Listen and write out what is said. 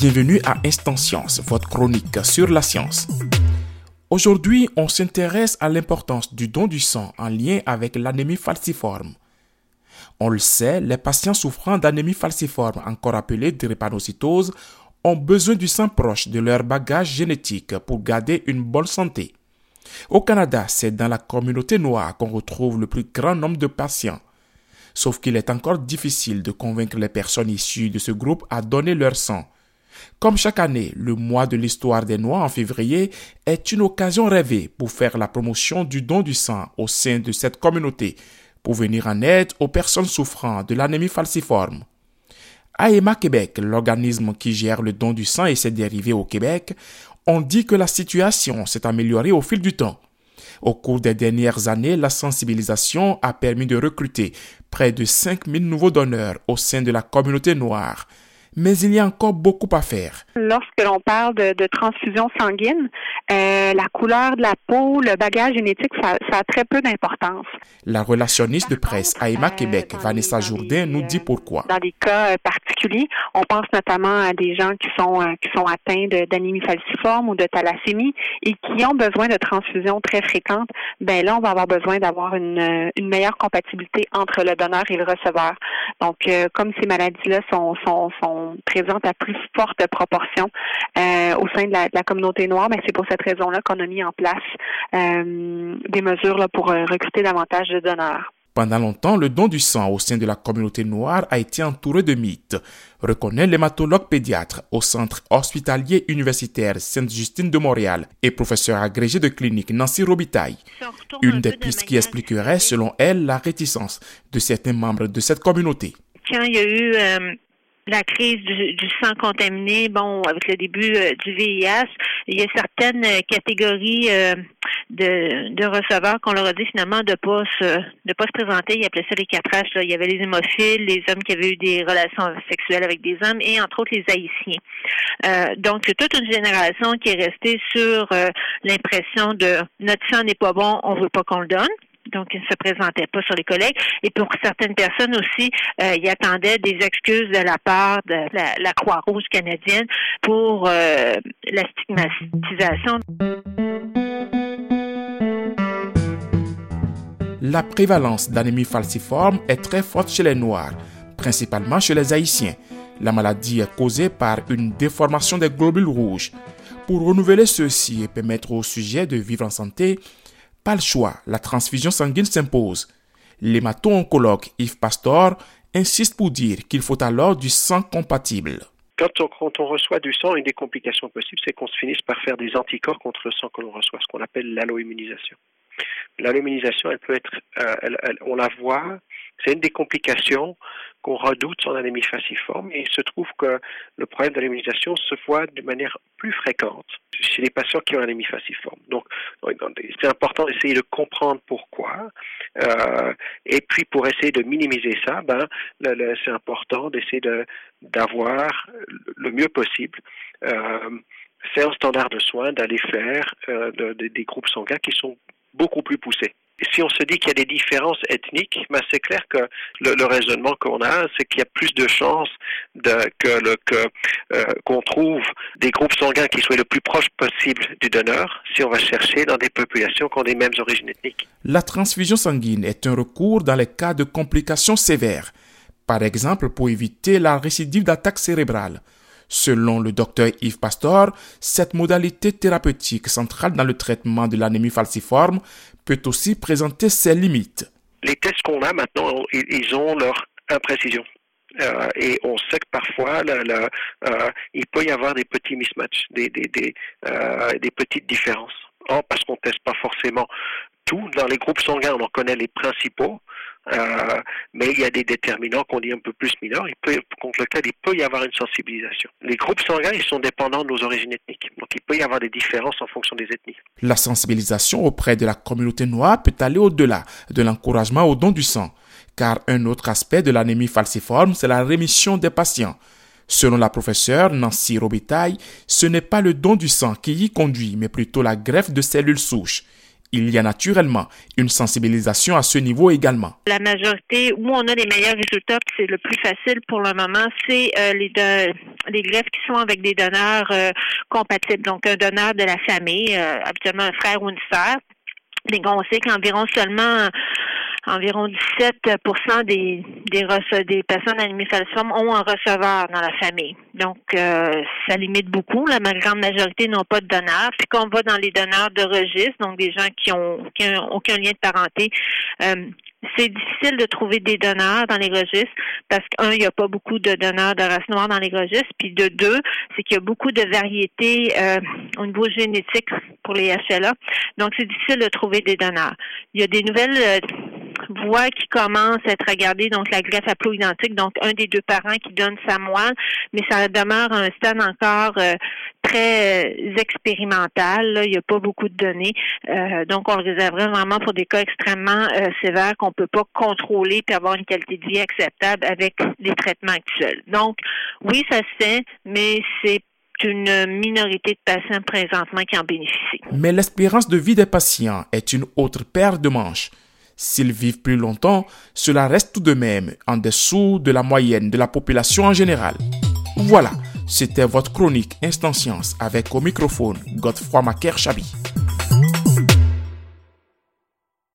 Bienvenue à Instant Science, votre chronique sur la science. Aujourd'hui, on s'intéresse à l'importance du don du sang en lien avec l'anémie falciforme. On le sait, les patients souffrant d'anémie falciforme, encore appelée drépanocytose, ont besoin du sang proche de leur bagage génétique pour garder une bonne santé. Au Canada, c'est dans la communauté noire qu'on retrouve le plus grand nombre de patients. Sauf qu'il est encore difficile de convaincre les personnes issues de ce groupe à donner leur sang. Comme chaque année, le mois de l'histoire des Noirs en février est une occasion rêvée pour faire la promotion du don du sang au sein de cette communauté, pour venir en aide aux personnes souffrant de l'anémie falciforme. AEMA Québec, l'organisme qui gère le don du sang et ses dérivés au Québec, on dit que la situation s'est améliorée au fil du temps. Au cours des dernières années, la sensibilisation a permis de recruter près de 5000 nouveaux donneurs au sein de la communauté noire mais il y a encore beaucoup à faire. Lorsque l'on parle de, transfusion sanguine, euh, la couleur de la peau, le bagage génétique, ça, a très peu d'importance. La relationniste de presse AIMA Québec, Vanessa Jourdain, nous dit pourquoi. Dans des cas euh, particuliers, on pense notamment à des gens qui sont euh, qui sont atteints d'anémie falciforme ou de thalassémie et qui ont besoin de transfusion très fréquentes. Ben là, on va avoir besoin d'avoir une, une meilleure compatibilité entre le donneur et le receveur. Donc, comme ces maladies-là sont, sont, sont présente à plus forte proportion euh, au sein de la, communauté noire, mais c'est pour cette raison-là qu'on a mis en place euh, des mesures pour euh, recruter davantage de donneurs. Pendant longtemps, le don du sang au sein de la communauté noire a été entouré de mythes, reconnaît l'hématologue pédiatre au centre hospitalier universitaire Sainte-Justine de Montréal et professeur agrégé de clinique Nancy Robitaille. Une des pistes qui expliquerait, selon elle, la réticence de certains membres de cette communauté. Quand il y a eu la crise du, sang contaminé, bon, avec le début euh, du VIH, il y a certaines euh, catégories euh, de, de, receveurs qu'on leur a dit finalement de pas se de pas se présenter. Ils appelaient ça les quatre H. Là. Il y avait les hémophiles, les hommes qui avaient eu des relations sexuelles avec des hommes et entre autres les haïtiens. Euh, donc toute une génération qui est restée sur l'impression de notre sang n'est pas bon, on veut pas qu'on le donne donc il ne se présentait pas sur les collègues. Et pour certaines personnes aussi, euh, il attendait des excuses de la part de la, Croix-Rouge canadienne pour euh, la stigmatisation. La prévalence d'anémie falciforme est très forte chez les Noirs, principalement chez les Haïtiens. La maladie est causée par une déformation des globules rouges. Pour renouveler ceux-ci et permettre aux sujets de vivre en santé, pas le choix, la transfusion sanguine s'impose. L'hémato-oncologue Yves Pastor insiste pour dire qu'il faut alors du sang compatible. Quand on, reçoit du sang, une des complications possibles, c'est qu'on se finisse par faire des anticorps contre le sang que l'on reçoit, ce qu'on appelle l'alloimmunisation. L'alloimmunisation, elle peut être, euh, on la voit, c'est une des complications qu'on redoute son anémie falciforme et il se trouve que le problème de l'immunisation se voit de manière plus fréquente chez les patients qui ont anémie falciforme. Donc, c'est important d'essayer de comprendre pourquoi. Euh, et puis, pour essayer de minimiser ça, ben, c'est important d'essayer d'avoir le mieux possible euh, c'est un standard de soins d'aller faire euh, des groupes sanguins qui sont beaucoup plus poussés si on se dit qu'il y a des différences ethniques, ben c'est clair que le, raisonnement qu'on a, c'est qu'il y a plus de chances que euh, qu'on trouve des groupes sanguins qui soient le plus proches possible du donneur si on va chercher dans des populations qui ont des mêmes origines ethniques. La transfusion sanguine est un recours dans les cas de complications sévères, par exemple pour éviter la récidive d'attaque cérébrale. Selon le docteur Yves Pastor, cette modalité thérapeutique centrale dans le traitement de l'anémie falciforme aussi présenter ses limites. Les tests qu'on a maintenant, ils ont leur imprécision. Euh, et on sait que parfois, euh, il peut y avoir des petits mismatchs, des, euh, petites différences. Parce qu'on ne teste pas forcément Dans les groupes sanguins, on en connaît les principaux. Euh, mais il y a des déterminants qu'on dit un peu plus mineurs, il peut, contre lesquels il peut y avoir une sensibilisation. Les groupes sanguins, sont dépendants de nos origines ethniques, donc il peut y avoir des différences en fonction des ethnies. La sensibilisation auprès de la communauté noire peut aller au-delà de l'encouragement au don du sang, car un autre aspect de l'anémie falciforme, c'est la rémission des patients. Selon la professeure Nancy Robitaille, ce n'est pas le don du sang qui y conduit, mais plutôt la greffe de cellules souches. Il y a naturellement une sensibilisation à ce niveau également. La majorité, où on a les meilleurs résultats, c'est le plus facile pour le moment, c'est euh, les, les greffes qui sont avec des donneurs euh, compatibles. Donc, un donneur de la famille, euh, habituellement un frère ou une sœur. Mais on sait qu'environ seulement environ 17 des, des, des personnes animées falciformes ont un receveur dans la famille. Donc, euh, ça limite beaucoup. La grande majorité n'ont pas de donneurs. Puis quand on va dans les donneurs de registre, donc des gens qui ont, aucun lien de parenté, euh, c'est difficile de trouver des donneurs dans les registres parce qu'un, il n'y a pas beaucoup de donneurs de race noire dans les registres, puis de deux, c'est qu'il y a beaucoup de variétés euh, au niveau génétique pour les HLA. Donc, c'est difficile de trouver des donneurs. Il y a des nouvelles euh, voix qui commencent à être regardées, donc la greffe haplo-identique, donc un des deux parents qui donne sa moelle, mais ça demeure un stade encore euh, très expérimental. Il n'y a pas beaucoup de données. donc, on le réserverait vraiment pour des cas extrêmement sévères qu'on peut pas contrôler puis avoir une qualité de vie acceptable avec les traitements actuels. Donc, oui, ça se fait, mais c'est une minorité de patients présentement qui en bénéficient. Mais l'espérance de vie des patients est une autre paire de manches. S'ils vivent plus longtemps, cela reste tout de même en dessous de la moyenne de la population en général. Voilà, c'était votre chronique Instant Science avec au microphone Godefroy Macaire Chabi.